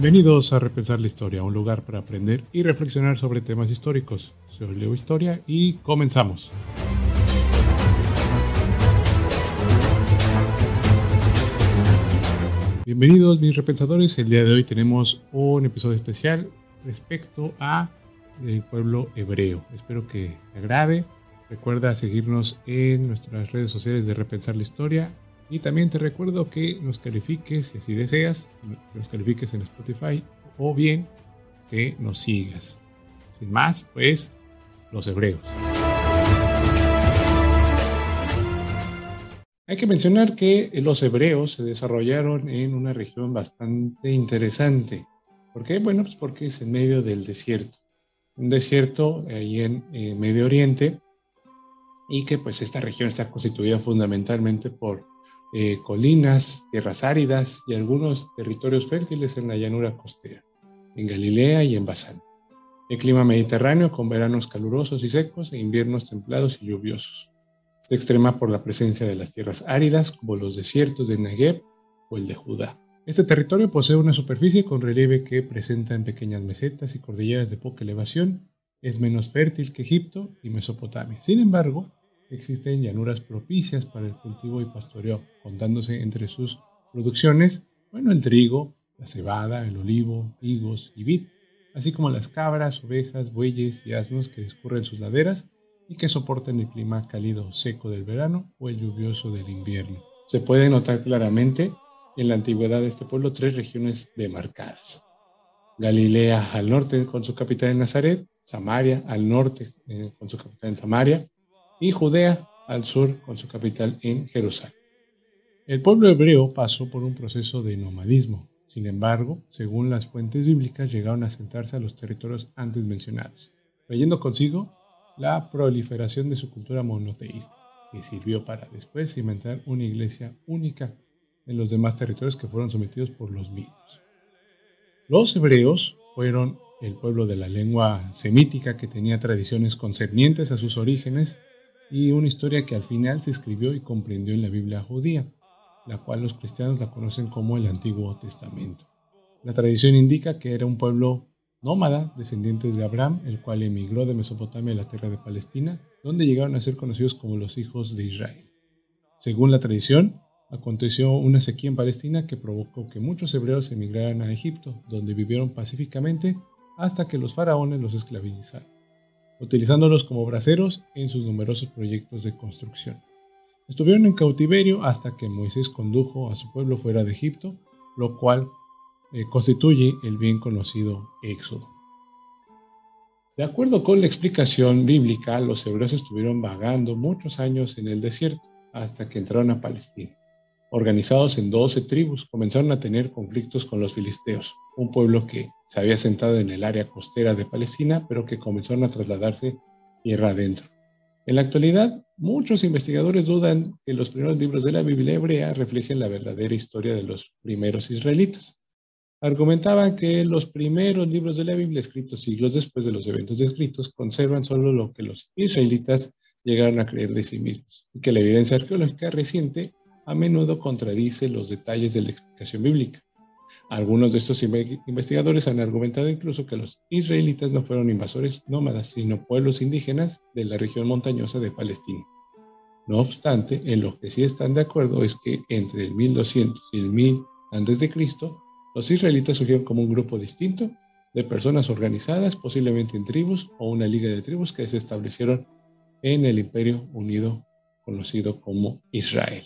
Bienvenidos a Repensar la Historia, un lugar para aprender y reflexionar sobre temas históricos. Soy Leo Historia y comenzamos. Bienvenidos mis repensadores, el día de hoy tenemos un episodio especial respecto a el pueblo hebreo. Espero que te agrade. Recuerda seguirnos en nuestras redes sociales de Repensar la Historia y también te recuerdo que nos califiques, si así deseas, que nos califiques en Spotify o bien que nos sigas. Sin más, pues, los hebreos. Hay que mencionar que los hebreos se desarrollaron en una región bastante interesante. ¿Por qué? Bueno, pues porque es en medio del desierto. Un desierto ahí en, Medio Oriente y que pues esta región está constituida fundamentalmente por eh, colinas, tierras áridas y algunos territorios fértiles en la llanura costera, en Galilea y en Basán. El clima mediterráneo con veranos calurosos y secos e inviernos templados y lluviosos. Se extrema por la presencia de las tierras áridas como los desiertos de Negev o el de Judá. Este territorio posee una superficie con relieve que presenta en pequeñas mesetas y cordilleras de poca elevación. Es menos fértil que Egipto y Mesopotamia. Sin embargo, existen llanuras propicias para el cultivo y pastoreo, contándose entre sus producciones, bueno, el trigo, la cebada, el olivo, higos y vid, así como las cabras, ovejas, bueyes y asnos que discurren sus laderas y que soportan el clima cálido seco del verano o el lluvioso del invierno. Se puede notar claramente en la antigüedad de este pueblo tres regiones demarcadas. Galilea al norte con su capital en Nazaret, Samaria al norte eh, con su capital en Samaria, y Judea al sur con su capital en Jerusalén. El pueblo hebreo pasó por un proceso de nomadismo. Sin embargo, según las fuentes bíblicas, llegaron a sentarse a los territorios antes mencionados, trayendo consigo la proliferación de su cultura monoteísta, que sirvió para después cimentar una iglesia única en los demás territorios que fueron sometidos por los mismos. Los hebreos fueron el pueblo de la lengua semítica que tenía tradiciones concernientes a sus orígenes y una historia que al final se escribió y comprendió en la Biblia judía, la cual los cristianos la conocen como el Antiguo Testamento. La tradición indica que era un pueblo nómada, descendientes de Abraham, el cual emigró de Mesopotamia a la tierra de Palestina, donde llegaron a ser conocidos como los hijos de Israel. Según la tradición, aconteció una sequía en Palestina que provocó que muchos hebreos emigraran a Egipto, donde vivieron pacíficamente hasta que los faraones los esclavizaron utilizándolos como braceros en sus numerosos proyectos de construcción. Estuvieron en cautiverio hasta que Moisés condujo a su pueblo fuera de Egipto, lo cual eh, constituye el bien conocido Éxodo. De acuerdo con la explicación bíblica, los hebreos estuvieron vagando muchos años en el desierto hasta que entraron a Palestina organizados en 12 tribus, comenzaron a tener conflictos con los filisteos, un pueblo que se había sentado en el área costera de Palestina, pero que comenzaron a trasladarse tierra adentro. En la actualidad, muchos investigadores dudan que los primeros libros de la Biblia hebrea reflejen la verdadera historia de los primeros israelitas. Argumentaban que los primeros libros de la Biblia, escritos siglos después de los eventos descritos, conservan solo lo que los israelitas llegaron a creer de sí mismos, y que la evidencia arqueológica reciente a menudo contradice los detalles de la explicación bíblica. Algunos de estos investigadores han argumentado incluso que los israelitas no fueron invasores nómadas, sino pueblos indígenas de la región montañosa de Palestina. No obstante, en lo que sí están de acuerdo es que entre el 1200 y el 1000 a.C., los israelitas surgieron como un grupo distinto de personas organizadas, posiblemente en tribus o una liga de tribus que se establecieron en el Imperio Unido conocido como Israel.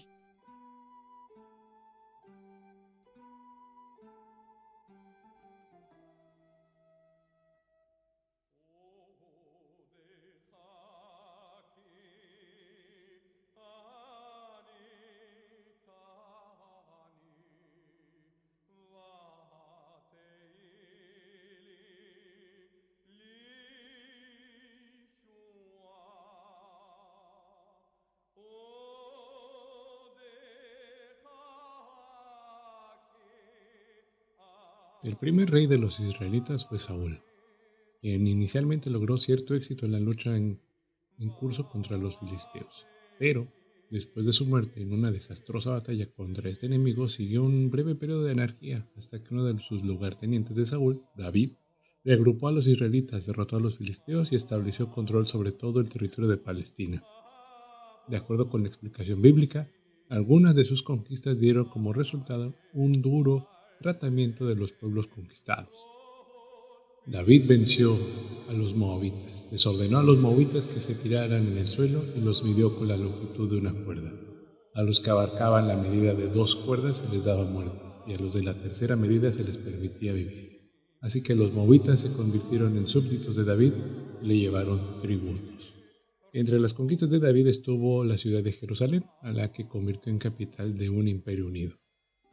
Primer rey de los israelitas fue Saúl, quien inicialmente logró cierto éxito en la lucha en, curso contra los filisteos, pero Después de su muerte en una desastrosa batalla contra este enemigo, siguió un breve periodo de anarquía hasta que uno de sus lugartenientes de Saúl, David, reagrupó a los israelitas, derrotó a los filisteos y estableció control sobre todo el territorio de Palestina. De acuerdo con la explicación bíblica, algunas de sus conquistas dieron como resultado un duro tratamiento de los pueblos conquistados. David venció a los moabitas, desordenó a los moabitas que se tiraran en el suelo y los midió con la longitud de una cuerda. A los que abarcaban la medida de dos cuerdas se les daba muerte, y a los de la tercera medida se les permitía vivir. Así que los moabitas se convirtieron en súbditos de David y le llevaron tributos. Entre las conquistas de David estuvo la ciudad de Jerusalén, a la que convirtió en capital de un imperio unido.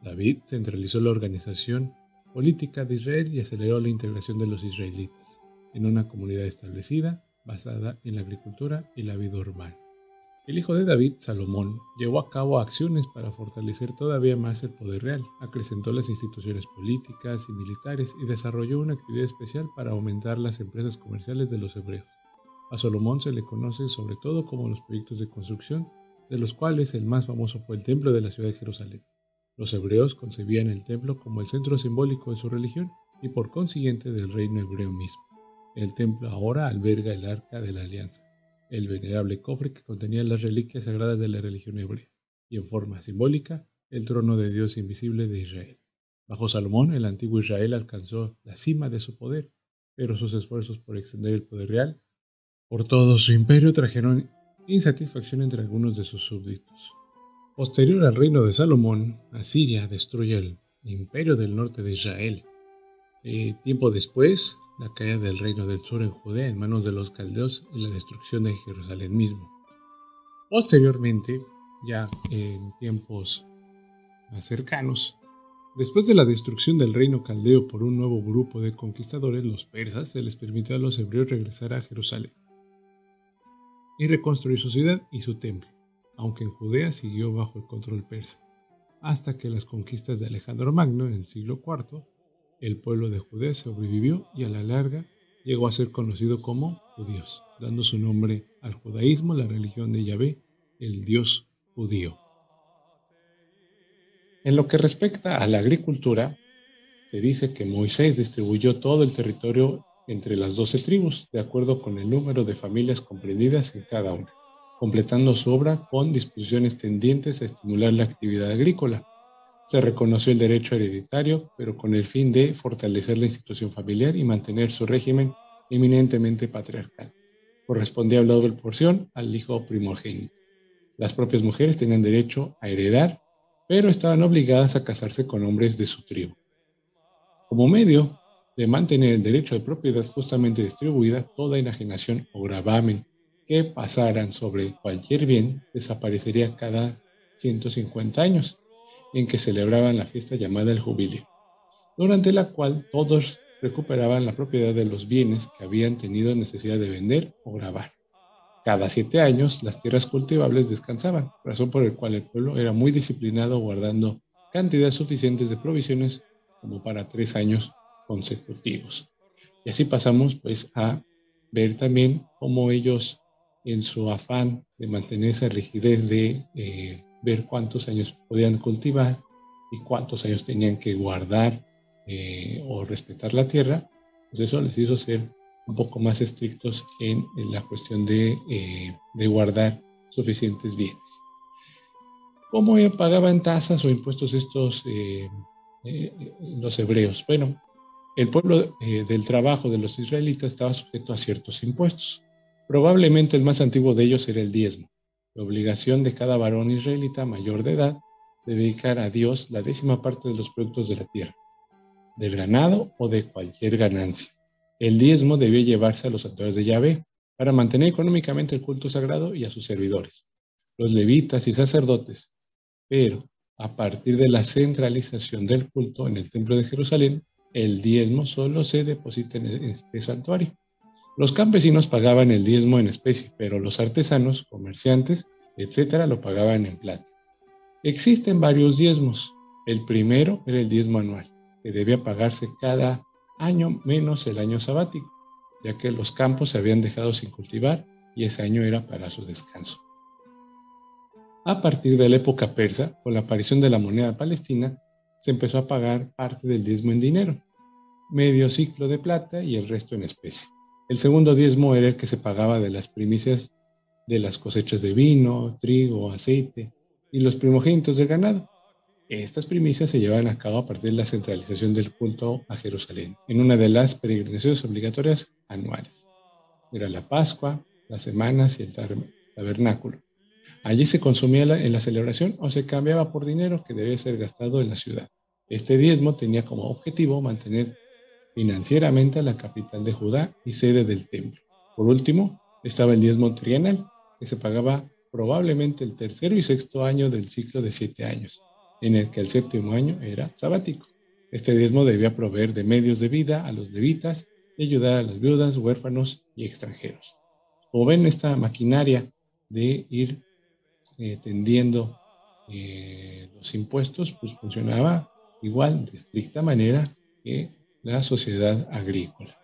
David centralizó la organización política de Israel y aceleró la integración de los israelitas en una comunidad establecida basada en la agricultura y la vida urbana. El hijo de David, Salomón, llevó a cabo acciones para fortalecer todavía más el poder real, acrecentó las instituciones políticas y militares y desarrolló una actividad especial para aumentar las empresas comerciales de los hebreos. A Salomón se le conoce sobre todo como los proyectos de construcción, de los cuales el más famoso fue el templo de la ciudad de Jerusalén. Los hebreos concebían el templo como el centro simbólico de su religión y por consiguiente del reino hebreo mismo. El templo ahora alberga el arca de la alianza, el venerable cofre que contenía las reliquias sagradas de la religión hebrea, y en forma simbólica, el trono de Dios invisible de Israel. Bajo Salomón, el antiguo Israel alcanzó la cima de su poder, pero sus esfuerzos por extender el poder real por todo su imperio trajeron insatisfacción entre algunos de sus súbditos. Posterior al reino de Salomón, Asiria destruye el imperio del norte de Israel. Eh, tiempo después, la caída del reino del sur en Judea en manos de los caldeos y la destrucción de Jerusalén mismo. Posteriormente, ya en tiempos más cercanos, después de la destrucción del reino caldeo por un nuevo grupo de conquistadores, los persas, se les permitió a los hebreos regresar a Jerusalén y reconstruir su ciudad y su templo aunque en Judea siguió bajo el control persa, hasta que las conquistas de Alejandro Magno en el siglo IV, el pueblo de Judea sobrevivió y a la larga llegó a ser conocido como judíos, dando su nombre al judaísmo, la religión de Yahvé, el Dios judío. En lo que respecta a la agricultura, se dice que Moisés distribuyó todo el territorio entre las doce tribus, de acuerdo con el número de familias comprendidas en cada una completando su obra con disposiciones tendientes a estimular la actividad agrícola. Se reconoció el derecho hereditario, pero con el fin de fortalecer la institución familiar y mantener su régimen eminentemente patriarcal. Correspondía la doble porción al hijo primogénito. Las propias mujeres tenían derecho a heredar, pero estaban obligadas a casarse con hombres de su tribu. Como medio de mantener el derecho de propiedad justamente distribuida, toda enajenación o gravamen que pasaran sobre cualquier bien desaparecería cada 150 años, en que celebraban la fiesta llamada el jubileo, durante la cual todos recuperaban la propiedad de los bienes que habían tenido necesidad de vender o grabar. Cada siete años las tierras cultivables descansaban, razón por la cual el pueblo era muy disciplinado guardando cantidades suficientes de provisiones como para tres años consecutivos. Y así pasamos pues a ver también cómo ellos en su afán de mantener esa rigidez de eh, ver cuántos años podían cultivar y cuántos años tenían que guardar eh, o respetar la tierra, pues eso les hizo ser un poco más estrictos en, la cuestión de, eh, de, guardar suficientes bienes. ¿Cómo pagaban tasas o impuestos estos los hebreos? Bueno, el pueblo del trabajo de los israelitas estaba sujeto a ciertos impuestos. Probablemente el más antiguo de ellos era el diezmo, la obligación de cada varón israelita mayor de edad de dedicar a Dios la décima parte de los productos de la tierra, del ganado o de cualquier ganancia. El diezmo debía llevarse a los santuarios de Yahvé para mantener económicamente el culto sagrado y a sus servidores, los levitas y sacerdotes. Pero a partir de la centralización del culto en el templo de Jerusalén, el diezmo solo se deposita en este santuario. Los campesinos pagaban el diezmo en especie, pero los artesanos, comerciantes, etcétera, lo pagaban en plata. Existen varios diezmos. El primero era el diezmo anual, que debía pagarse cada año menos el año sabático, ya que los campos se habían dejado sin cultivar y ese año era para su descanso. A partir de la época persa, con la aparición de la moneda palestina, se empezó a pagar parte del diezmo en dinero, medio ciclo de plata y el resto en especie. El segundo diezmo era el que se pagaba de las primicias de las cosechas de vino, trigo, aceite y los primogénitos del ganado. Estas primicias se llevaban a cabo a partir de la centralización del culto a Jerusalén, en una de las peregrinaciones obligatorias anuales. Era la Pascua, las semanas y el tabernáculo. Allí se consumía en la celebración o se cambiaba por dinero que debía ser gastado en la ciudad. Este diezmo tenía como objetivo mantener financieramente a la capital de Judá y sede del templo. Por último, estaba el diezmo trienal, que se pagaba probablemente el tercero y sexto año del ciclo de siete años, en el que el séptimo año era sabático. Este diezmo debía proveer de medios de vida a los levitas y ayudar a las viudas, huérfanos y extranjeros. Como ven, esta maquinaria de ir eh, tendiendo eh, los impuestos, pues funcionaba igual, de estricta manera, que la sociedad agrícola.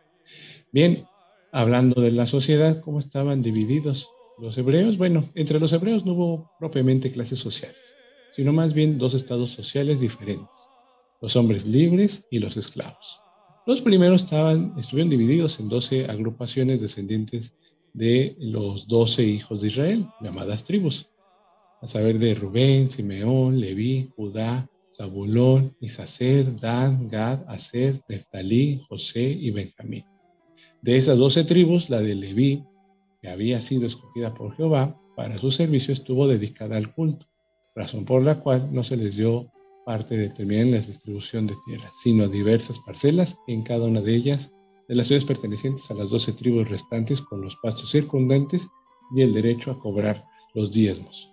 Bien, hablando de la sociedad, ¿cómo estaban divididos los hebreos? Bueno, entre los hebreos no hubo propiamente clases sociales, sino más bien dos estados sociales diferentes, los hombres libres y los esclavos. Los primeros estaban, estuvieron divididos en 12 agrupaciones descendientes de los doce hijos de Israel, llamadas tribus, a saber de Rubén, Simeón, Leví, Judá, Zabulón, Isacer, Dan, Gad, Aser, Neftalí, José y Benjamín. De esas doce tribus, la de Leví, que había sido escogida por Jehová para su servicio, estuvo dedicada al culto, razón por la cual no se les dio parte determinada en la distribución de tierras, sino diversas parcelas en cada una de ellas de las ciudades pertenecientes a las doce tribus restantes con los pastos circundantes y el derecho a cobrar los diezmos.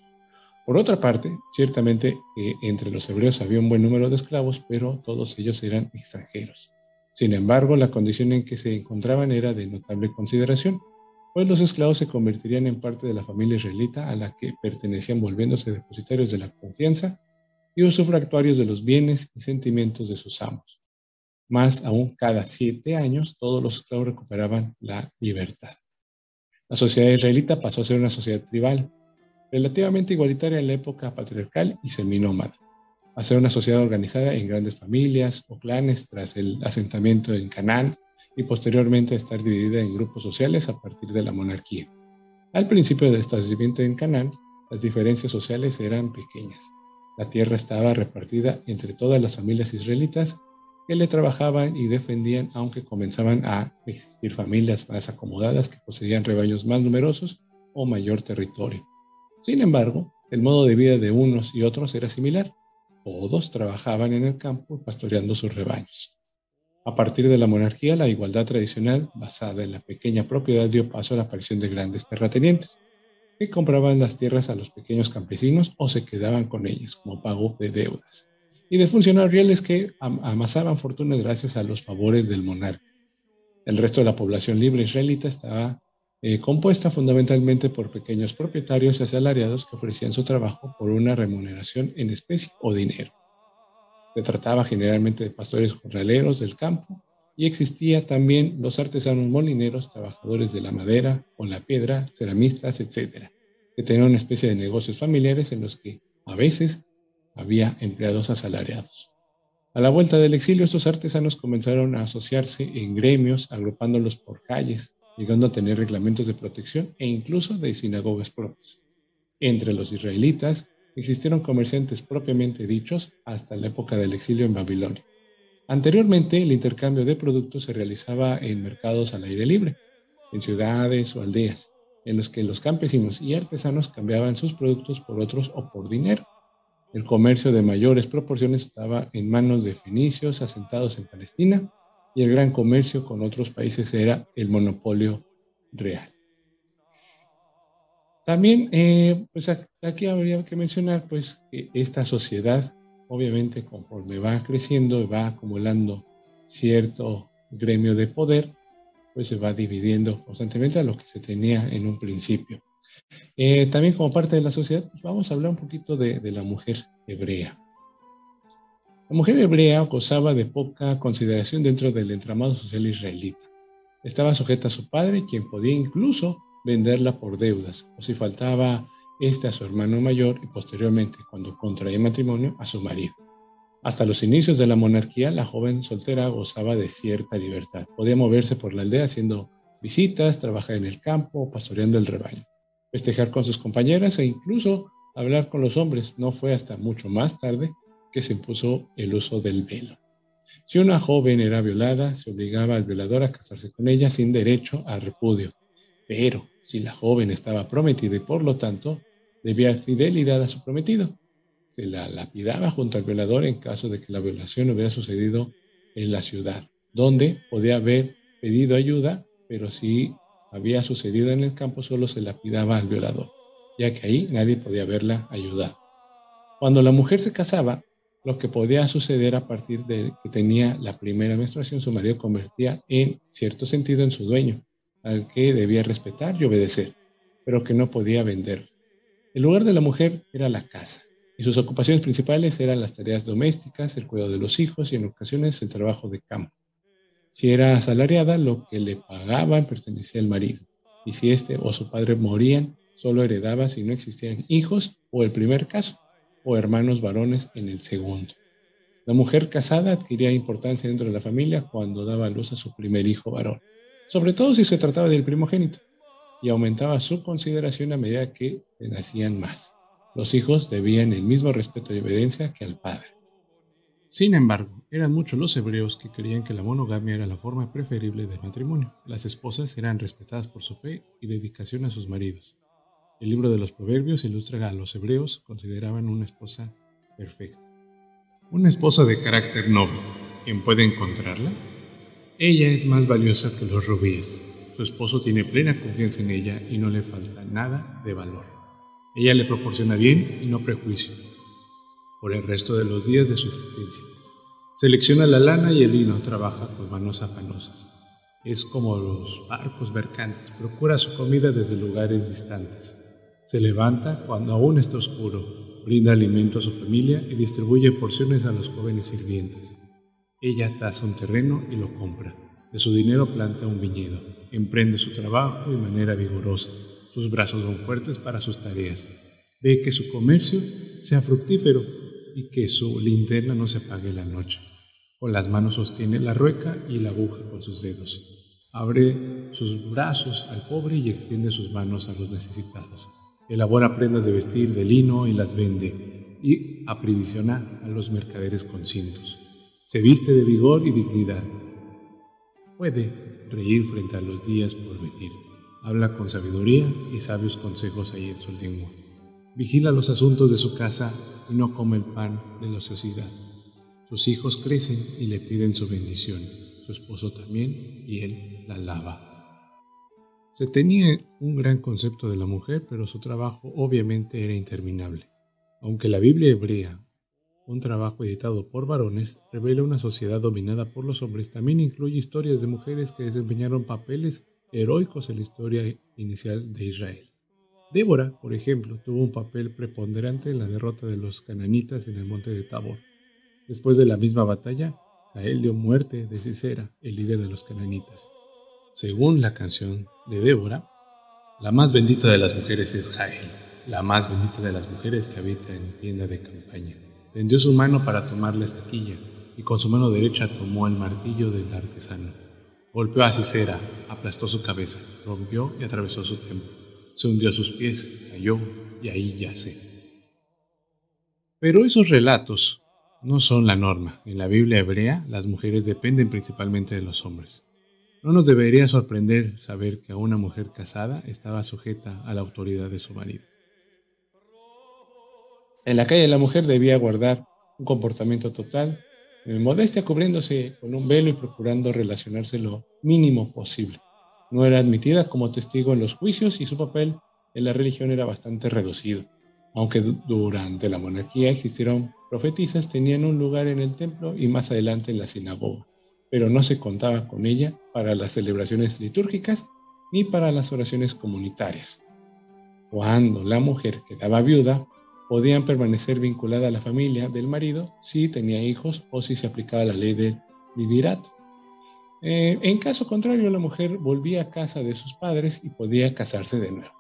Por otra parte, ciertamente eh, entre los hebreos había un buen número de esclavos, pero todos ellos eran extranjeros. Sin embargo, la condición en que se encontraban era de notable consideración, pues los esclavos se convertirían en parte de la familia israelita a la que pertenecían volviéndose depositarios de la confianza y usufructuarios de los bienes y sentimientos de sus amos. Más aún, cada siete años todos los esclavos recuperaban la libertad. La sociedad israelita pasó a ser una sociedad tribal, relativamente igualitaria en la época patriarcal y seminómada, a ser una sociedad organizada en grandes familias o clanes tras el asentamiento en Canaán y posteriormente estar dividida en grupos sociales a partir de la monarquía. Al principio del establecimiento en Canaán, las diferencias sociales eran pequeñas. La tierra estaba repartida entre todas las familias israelitas que le trabajaban y defendían, aunque comenzaban a existir familias más acomodadas que poseían rebaños más numerosos o mayor territorio. Sin embargo, el modo de vida de unos y otros era similar. Todos trabajaban en el campo pastoreando sus rebaños. A partir de la monarquía, la igualdad tradicional, basada en la pequeña propiedad, dio paso a la aparición de grandes terratenientes, que compraban las tierras a los pequeños campesinos o se quedaban con ellas como pago de deudas, y de funcionarios reales que amasaban fortunas gracias a los favores del monarca. El resto de la población libre israelita estaba eh, compuesta fundamentalmente por pequeños propietarios y asalariados que ofrecían su trabajo por una remuneración en especie o dinero. Se trataba generalmente de pastores jornaleros del campo y existía también los artesanos molineros, trabajadores de la madera o la piedra, ceramistas, etc., que tenían una especie de negocios familiares en los que a veces había empleados asalariados. A la vuelta del exilio, estos artesanos comenzaron a asociarse en gremios, agrupándolos por calles, llegando a tener reglamentos de protección e incluso de sinagogas propias. Entre los israelitas existieron comerciantes propiamente dichos hasta la época del exilio en Babilonia. Anteriormente, el intercambio de productos se realizaba en mercados al aire libre, en ciudades o aldeas, en los que los campesinos y artesanos cambiaban sus productos por otros o por dinero. El comercio de mayores proporciones estaba en manos de fenicios asentados en Palestina y el gran comercio con otros países era el monopolio real. También, eh, pues aquí habría que mencionar pues que esta sociedad, obviamente conforme va creciendo y va acumulando cierto gremio de poder, pues se va dividiendo constantemente a lo que se tenía en un principio. Eh, también como parte de la sociedad, pues vamos a hablar un poquito de la mujer hebrea. La mujer hebrea gozaba de poca consideración dentro del entramado social israelita. Estaba sujeta a su padre, quien podía incluso venderla por deudas, o si faltaba este a su hermano mayor y posteriormente, cuando contraía matrimonio, a su marido. Hasta los inicios de la monarquía, la joven soltera gozaba de cierta libertad. Podía moverse por la aldea haciendo visitas, trabajar en el campo, pastoreando el rebaño, festejar con sus compañeras e incluso hablar con los hombres. No fue hasta mucho más tarde que se impuso el uso del velo. Si una joven era violada, se obligaba al violador a casarse con ella sin derecho a repudio. Pero si la joven estaba prometida y por lo tanto debía fidelidad a su prometido, se la lapidaba junto al violador en caso de que la violación hubiera sucedido en la ciudad, donde podía haber pedido ayuda, pero si había sucedido en el campo solo se lapidaba al violador, ya que ahí nadie podía haberla ayudado. Cuando la mujer se casaba, lo que podía suceder a partir de que tenía la primera menstruación, su marido convertía en cierto sentido en su dueño, al que debía respetar y obedecer, pero que no podía vender. El lugar de la mujer era la casa, y sus ocupaciones principales eran las tareas domésticas, el cuidado de los hijos y en ocasiones el trabajo de campo. Si era asalariada, lo que le pagaban pertenecía al marido, y si éste o su padre morían, solo heredaba si no existían hijos o el primer caso, o hermanos varones en el segundo. La mujer casada adquiría importancia dentro de la familia cuando daba luz a su primer hijo varón, sobre todo si se trataba del primogénito, y aumentaba su consideración a medida que nacían más. Los hijos debían el mismo respeto y obediencia que al padre. Sin embargo, eran muchos los hebreos que creían que la monogamia era la forma preferible del matrimonio. Las esposas eran respetadas por su fe y dedicación a sus maridos, el libro de los Proverbios ilustra a los hebreos consideraban una esposa perfecta. Una esposa de carácter noble. ¿Quién puede encontrarla? Ella es más valiosa que los rubíes. Su esposo tiene plena confianza en ella y no le falta nada de valor. Ella le proporciona bien y no prejuicio por el resto de los días de su existencia. Selecciona la lana y el lino, trabaja con manos afanosas. Es como los barcos mercantes, procura su comida desde lugares distantes. Se levanta cuando aún está oscuro, brinda alimento a su familia y distribuye porciones a los jóvenes sirvientes. Ella tasa un terreno y lo compra. De su dinero planta un viñedo. Emprende su trabajo de manera vigorosa. Sus brazos son fuertes para sus tareas. Ve que su comercio sea fructífero y que su linterna no se apague la noche. Con las manos sostiene la rueca y la aguja con sus dedos. Abre sus brazos al pobre y extiende sus manos a los necesitados. Elabora prendas de vestir de lino y las vende y aprevisiona a los mercaderes con cintos. Se viste de vigor y dignidad. Puede reír frente a los días por venir. Habla con sabiduría y sabios consejos ahí en su lengua. Vigila los asuntos de su casa y no come el pan de la ociosidad. Sus hijos crecen y le piden su bendición. Su esposo también y él la lava. Se tenía un gran concepto de la mujer, pero su trabajo obviamente era interminable. Aunque la Biblia hebrea, un trabajo editado por varones, revela una sociedad dominada por los hombres, también incluye historias de mujeres que desempeñaron papeles heroicos en la historia inicial de Israel. Débora, por ejemplo, tuvo un papel preponderante en la derrota de los cananitas en el monte de Tabor. Después de la misma batalla, Jael dio muerte de Sisera, el líder de los cananitas. Según la canción de Débora, la más bendita de las mujeres es Jael, la más bendita de las mujeres que habita en tienda de campaña. Tendió su mano para tomar la estaquilla y con su mano derecha tomó el martillo del artesano. Golpeó a Cicera, aplastó su cabeza, rompió y atravesó su templo. Se hundió a sus pies, cayó y ahí yace. Pero esos relatos no son la norma. En la Biblia hebrea, las mujeres dependen principalmente de los hombres. No nos debería sorprender saber que una mujer casada estaba sujeta a la autoridad de su marido. En la calle la mujer debía guardar un comportamiento total, de modestia cubriéndose con un velo y procurando relacionarse lo mínimo posible. No era admitida como testigo en los juicios y su papel en la religión era bastante reducido. Aunque durante la monarquía existieron profetisas, tenían un lugar en el templo y más adelante en la sinagoga pero no se contaba con ella para las celebraciones litúrgicas ni para las oraciones comunitarias. Cuando la mujer quedaba viuda, podían permanecer vinculada a la familia del marido si tenía hijos o si se aplicaba la ley del divirato. Eh, en caso contrario, la mujer volvía a casa de sus padres y podía casarse de nuevo.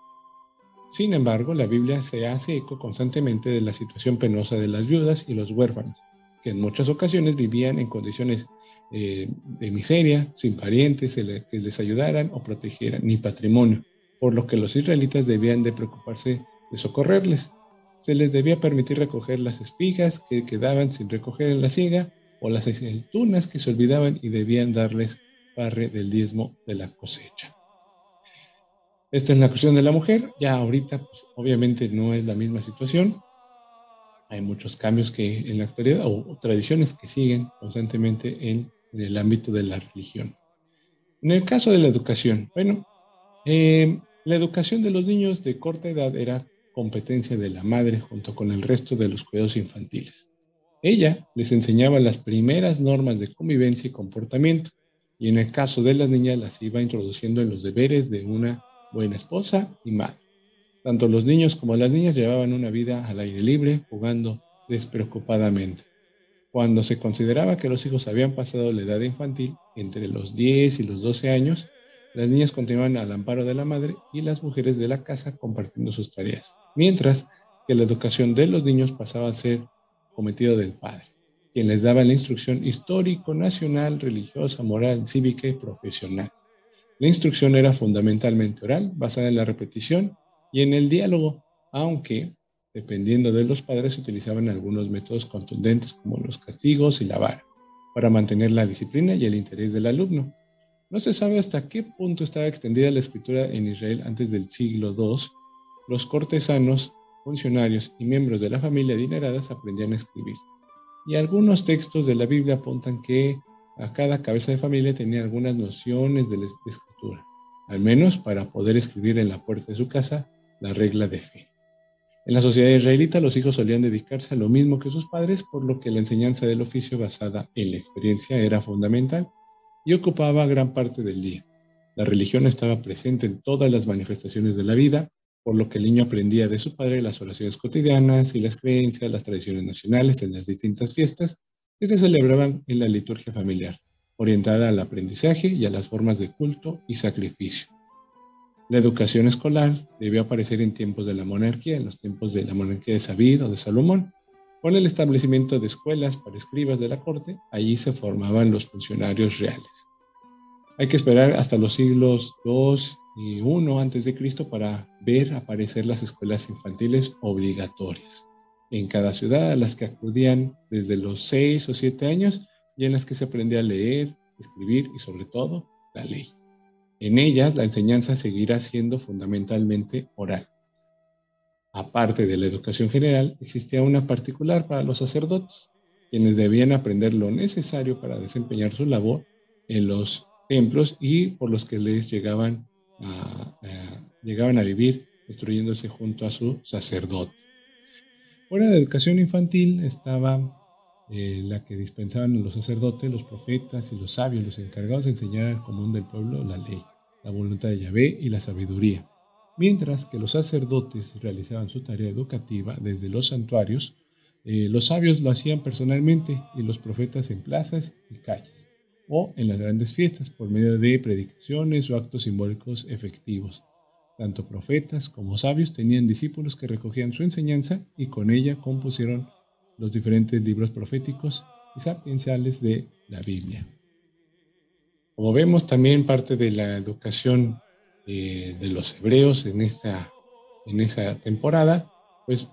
Sin embargo, la Biblia se hace eco constantemente de la situación penosa de las viudas y los huérfanos, que en muchas ocasiones vivían en condiciones eh, de miseria, sin parientes que les ayudaran o protegieran, ni patrimonio, por lo que los israelitas debían de preocuparse de socorrerles. Se les debía permitir recoger las espigas que quedaban sin recoger en la siega o las aceitunas que se olvidaban y debían darles parte del diezmo de la cosecha. Esta es la cuestión de la mujer. Ya ahorita, pues, obviamente no es la misma situación. Hay muchos cambios que en la actualidad, o, tradiciones que siguen constantemente en, el ámbito de la religión. En el caso de la educación, bueno, eh, la educación de los niños de corta edad era competencia de la madre junto con el resto de los cuidados infantiles. Ella les enseñaba las primeras normas de convivencia y comportamiento, y en el caso de las niñas las iba introduciendo en los deberes de una buena esposa y madre. Tanto los niños como las niñas llevaban una vida al aire libre, jugando despreocupadamente. Cuando se consideraba que los hijos habían pasado la edad infantil, entre los 10 y los 12 años, las niñas continuaban al amparo de la madre y las mujeres de la casa compartiendo sus tareas, mientras que la educación de los niños pasaba a ser cometido del padre, quien les daba la instrucción histórico, nacional, religiosa, moral, cívica y profesional. La instrucción era fundamentalmente oral, basada en la repetición y en el diálogo, aunque, dependiendo de los padres, se utilizaban algunos métodos contundentes como los castigos y la vara, para mantener la disciplina y el interés del alumno. No se sabe hasta qué punto estaba extendida la escritura en Israel antes del siglo II. Los cortesanos, funcionarios y miembros de la familia adineradas aprendían a escribir. Y algunos textos de la Biblia apuntan que a cada cabeza de familia tenía algunas nociones de, escritura, al menos para poder escribir en la puerta de su casa la regla de fe. En la sociedad israelita los hijos solían dedicarse a lo mismo que sus padres, por lo que la enseñanza del oficio basada en la experiencia era fundamental y ocupaba gran parte del día. La religión estaba presente en todas las manifestaciones de la vida, por lo que el niño aprendía de su padre las oraciones cotidianas y las creencias, las tradiciones nacionales en las distintas fiestas que se celebraban en la liturgia familiar, orientada al aprendizaje y a las formas de culto y sacrificio. La educación escolar debió aparecer en tiempos de la monarquía, en los tiempos de la monarquía de David o de Salomón. Con el establecimiento de escuelas para escribas de la corte, allí se formaban los funcionarios reales. Hay que esperar hasta los siglos II y I antes de Cristo para ver aparecer las escuelas infantiles obligatorias en cada ciudad a las que acudían desde los seis o siete años y en las que se aprendía a leer, escribir y sobre todo la ley. En ellas la enseñanza seguirá siendo fundamentalmente oral. Aparte de la educación general, existía una particular para los sacerdotes, quienes debían aprender lo necesario para desempeñar su labor en los templos y por los que les llegaban a, llegaban a vivir, instruyéndose junto a su sacerdote. Fuera de la educación infantil estaba eh, la que dispensaban los sacerdotes, los profetas y los sabios, los encargados de enseñar al común del pueblo la ley, la voluntad de Yahvé y la sabiduría. Mientras que los sacerdotes realizaban su tarea educativa desde los santuarios, eh, los sabios lo hacían personalmente y los profetas en plazas y calles, o en las grandes fiestas por medio de predicaciones o actos simbólicos efectivos. Tanto profetas como sabios tenían discípulos que recogían su enseñanza y con ella compusieron los diferentes libros proféticos y sapienciales de la Biblia. Como vemos, también parte de la educación eh, de los hebreos en, esta, en esa temporada, pues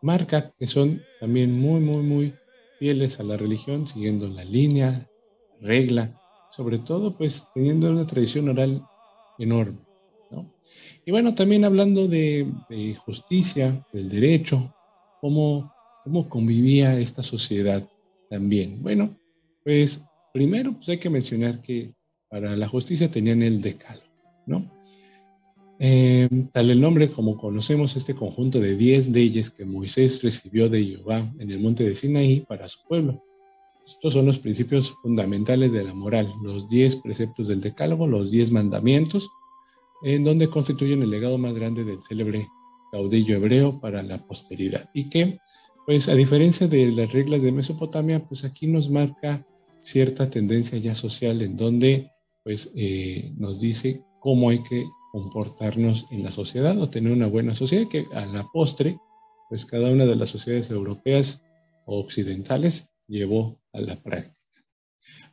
marca que son también muy, muy, muy fieles a la religión, siguiendo la línea, regla, sobre todo pues teniendo una tradición oral enorme. Y bueno, también hablando de, justicia, del derecho, cómo, cómo convivía esta sociedad también. Bueno, pues primero pues hay que mencionar que para la justicia tenían el decalo, ¿no? Eh, tal el nombre como conocemos este conjunto de 10 leyes que Moisés recibió de Jehová en el monte de Sinaí para su pueblo. Estos son los principios fundamentales de la moral, los 10 preceptos del decálogo, los 10 mandamientos, en donde constituyen el legado más grande del célebre caudillo hebreo para la posteridad. Y que, pues a diferencia de las reglas de Mesopotamia, pues aquí nos marca cierta tendencia ya social en donde pues eh, nos dice cómo hay que comportarnos en la sociedad o tener una buena sociedad que a la postre, pues cada una de las sociedades europeas o occidentales llevó a la práctica.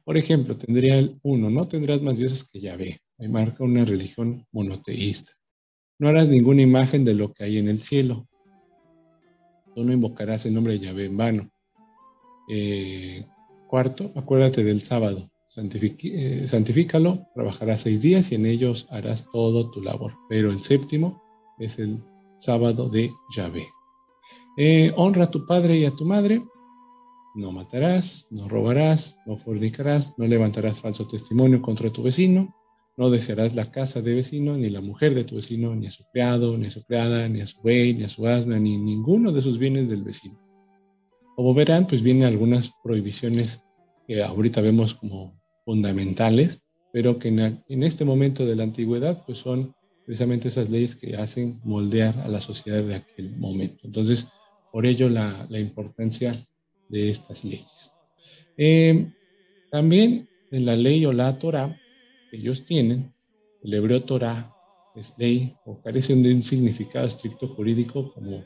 Por ejemplo, tendría el uno, no tendrás más dioses que Yahvé. Ahí marca una religión monoteísta. No harás ninguna imagen de lo que hay en el cielo. Tú no invocarás el nombre de Yahvé en vano. Eh, cuarto, acuérdate del sábado. Eh, santifícalo, trabajarás seis días y en ellos harás todo tu labor. Pero el séptimo es el sábado de Yahvé. Eh, honra a tu padre y a tu madre. No matarás, no robarás, no fornicarás, no levantarás falso testimonio contra tu vecino, no desearás la casa de vecino, ni la mujer de tu vecino, ni a su criado, ni a su criada, ni a su buey, ni a su asna, ni ninguno de sus bienes del vecino. Como verán, pues vienen algunas prohibiciones que ahorita vemos como fundamentales, pero que en, este momento de la antigüedad, pues son precisamente esas leyes que hacen moldear a la sociedad de aquel momento. Entonces, por ello la, importancia de estas leyes. Eh, también en la ley o la Torah que ellos tienen, el hebreo Torah es ley o carece de un significado estricto jurídico como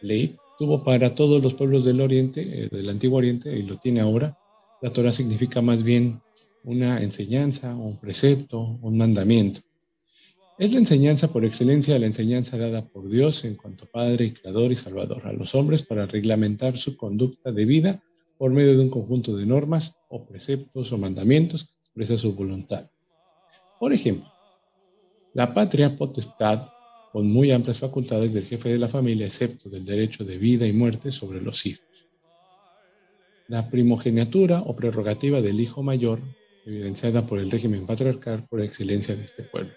ley, tuvo para todos los pueblos del Oriente, eh, del Antiguo Oriente, y lo tiene ahora. La Torah significa más bien una enseñanza, un precepto, un mandamiento. Es la enseñanza por excelencia, la enseñanza dada por Dios en cuanto Padre y Creador y Salvador a los hombres para reglamentar su conducta de vida por medio de un conjunto de normas o preceptos o mandamientos que expresa su voluntad. Por ejemplo, la patria potestad con muy amplias facultades del jefe de la familia, excepto del derecho de vida y muerte sobre los hijos. La primogeniatura o prerrogativa del hijo mayor evidenciada por el régimen patriarcal por excelencia de este pueblo.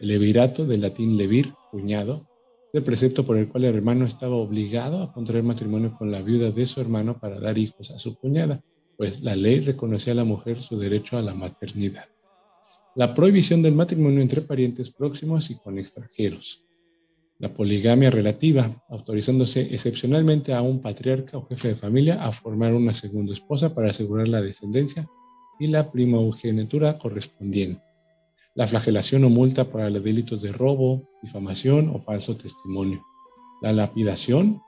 El levirato, del latín levir, cuñado, es el precepto por el cual el hermano estaba obligado a contraer matrimonio con la viuda de su hermano para dar hijos a su cuñada, pues la ley reconocía a la mujer su derecho a la maternidad. La prohibición del matrimonio entre parientes próximos y con extranjeros. La poligamia relativa, autorizándose excepcionalmente a un patriarca o jefe de familia a formar una segunda esposa para asegurar la descendencia y la primogenitura correspondiente. La flagelación o multa para los delitos de robo, difamación o falso testimonio. La lapidación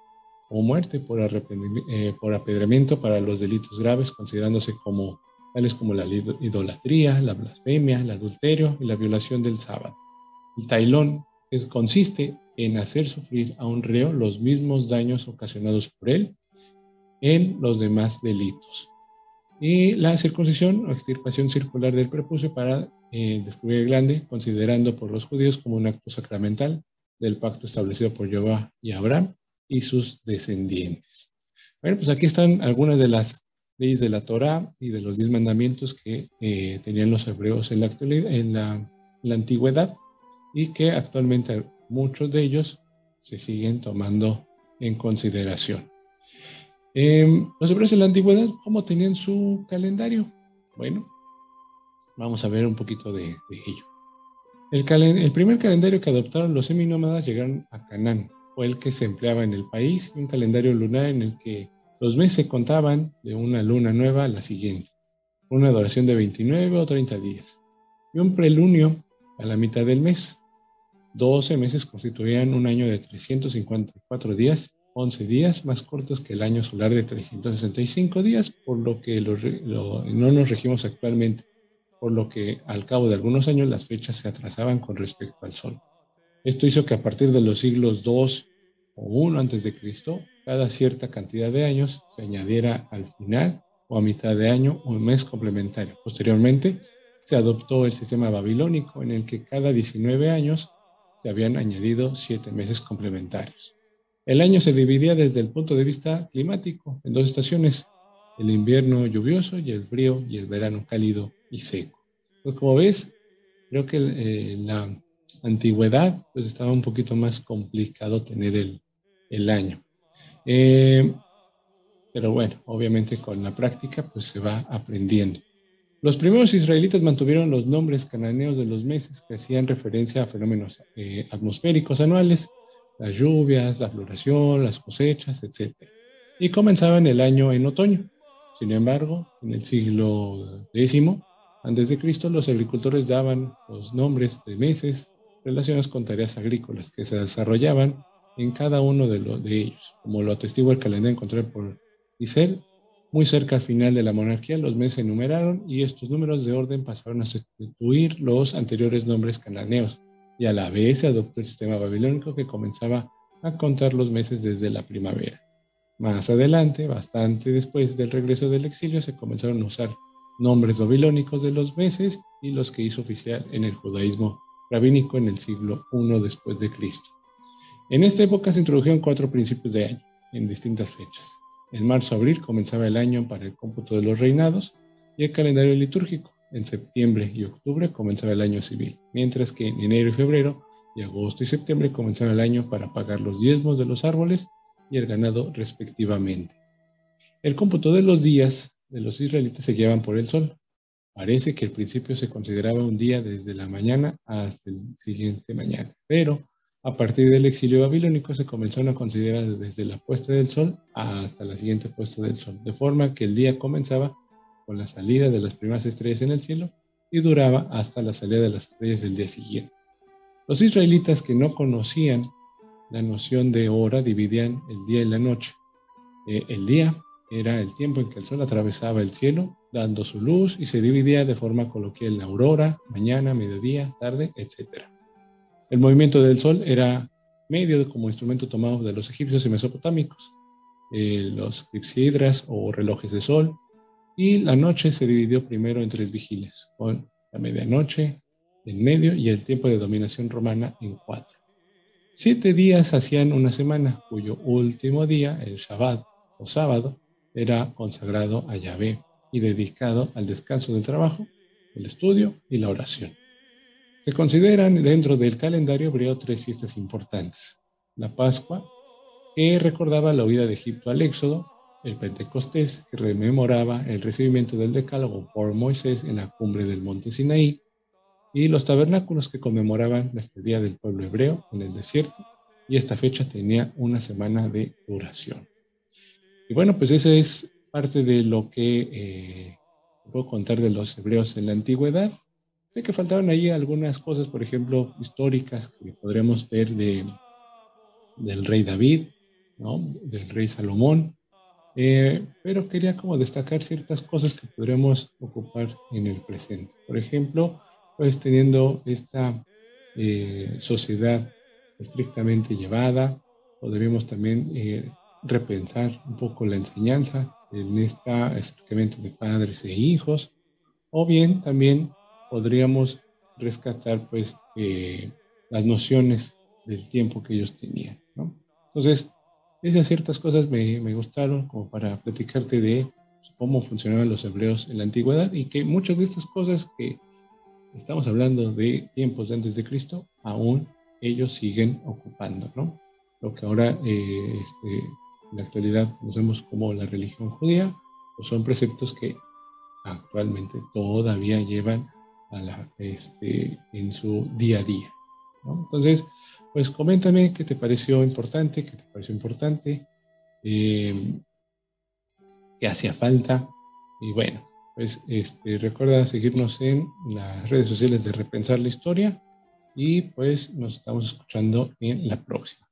o muerte por, eh, apedreamiento para los delitos graves considerándose como tales como la idolatría, la blasfemia, el adulterio y la violación del sábado. El tailón consiste en hacer sufrir a un reo los mismos daños ocasionados por él en los demás delitos y la circuncisión o extirpación circular del prepucio para eh, descubrir el glande, considerando por los judíos como un acto sacramental del pacto establecido por Jehová y Abraham y sus descendientes. Bueno, pues aquí están algunas de las leyes de la Torá y de los diez mandamientos que eh, tenían los hebreos en la, actualidad, en la antigüedad y que actualmente muchos de ellos se siguen tomando en consideración. Eh, los hebreos en la antigüedad, ¿cómo tenían su calendario? Bueno, vamos a ver un poquito de, ello. El, primer calendario que adoptaron los seminómadas llegaron a Canaán, fue el que se empleaba en el país, un calendario lunar en el que los meses se contaban de una luna nueva a la siguiente, una duración de 29 o 30 días, y un prelunio a la mitad del mes. 12 meses constituían un año de 354 días 11 días más cortos que el año solar de 365 días, por lo que no nos regimos actualmente, por lo que al cabo de algunos años las fechas se atrasaban con respecto al Sol. Esto hizo que a partir de los siglos 2 o 1 antes de Cristo, cada cierta cantidad de años se añadiera al final o a mitad de año un mes complementario. Posteriormente, se adoptó el sistema babilónico en el que cada 19 años se habían añadido 7 meses complementarios. El año se dividía desde el punto de vista climático en dos estaciones, el invierno lluvioso y el frío y el verano cálido y seco. Pues como ves, creo que eh, la antigüedad pues estaba un poquito más complicado tener el, año. Eh, pero bueno, obviamente con la práctica pues se va aprendiendo. Los primeros israelitas mantuvieron los nombres cananeos de los meses que hacían referencia a fenómenos eh, atmosféricos anuales las lluvias, la floración, las cosechas, etc. Y comenzaban el año en otoño. Sin embargo, en el siglo X antes de Cristo, los agricultores daban los nombres de meses relacionadas con tareas agrícolas que se desarrollaban en cada uno de, los, ellos, como lo atestigua el calendario encontrado por Isel. Muy cerca al final de la monarquía, los meses se enumeraron y estos números de orden pasaron a sustituir los anteriores nombres cananeos, y a la vez adoptó el sistema babilónico que comenzaba a contar los meses desde la primavera. Más adelante, bastante después del regreso del exilio, se comenzaron a usar nombres babilónicos de los meses y los que hizo oficial en el judaísmo rabínico en el siglo I después de Cristo. En esta época se introdujeron cuatro principios de año en distintas fechas. En marzo-abril comenzaba el año para el cómputo de los reinados y el calendario litúrgico. En septiembre y octubre comenzaba el año civil, mientras que en enero y febrero y agosto y septiembre comenzaba el año para pagar los diezmos de los árboles y el ganado respectivamente. El cómputo de los días de los israelitas se guiaban por el sol. Parece que al principio se consideraba un día desde la mañana hasta el siguiente mañana, pero a partir del exilio babilónico se comenzaron a considerar desde la puesta del sol hasta la siguiente puesta del sol, de forma que el día comenzaba con la salida de las primeras estrellas en el cielo y duraba hasta la salida de las estrellas del día siguiente. Los israelitas que no conocían la noción de hora dividían el día y la noche. Eh, el día era el tiempo en que el sol atravesaba el cielo, dando su luz y se dividía de forma coloquial la mañana, mediodía, tarde, etc. El movimiento del sol era medio como instrumento tomado de los egipcios y mesopotámicos, eh, los clipsidras o relojes de sol, y la noche se dividió primero en tres vigiles, con la medianoche en medio y el tiempo de dominación romana en cuatro. Siete días hacían una semana, cuyo último día, el Shabbat o sábado, era consagrado a Yahvé y dedicado al descanso del trabajo, el estudio y la oración. Se consideran dentro del calendario hebreo tres fiestas importantes. La Pascua, que recordaba la huida de Egipto al Éxodo, el Pentecostés, que rememoraba el recibimiento del Decálogo por Moisés en la cumbre del monte Sinaí, y los tabernáculos que conmemoraban este día del pueblo hebreo en el desierto, y esta fecha tenía una semana de duración. Y bueno, pues esa es parte de lo que eh, puedo contar de los hebreos en la antigüedad. Sé que faltaron ahí algunas cosas, por ejemplo, históricas que podremos ver de, del rey David, ¿no? del rey Salomón, eh, pero quería como destacar ciertas cosas que podremos ocupar en el presente. Por ejemplo, pues teniendo esta eh, sociedad estrictamente llevada, podríamos también repensar un poco la enseñanza en esta acercamiento de padres e hijos, o bien también podríamos rescatar pues eh, las nociones del tiempo que ellos tenían. ¿no? Entonces, esas ciertas cosas me, me, gustaron como para platicarte de cómo funcionaban los hebreos en la antigüedad y que muchas de estas cosas que estamos hablando de tiempos antes de Cristo, aún ellos siguen ocupando, ¿no? Lo que ahora eh, este, en la actualidad conocemos como la religión judía, pues son preceptos que actualmente todavía llevan a la, este, en su día a día. Entonces, pues coméntame qué te pareció importante, qué te pareció importante, eh, qué hacía falta. Y bueno, pues este, recuerda seguirnos en las redes sociales de Repensar la Historia y pues nos estamos escuchando en la próxima.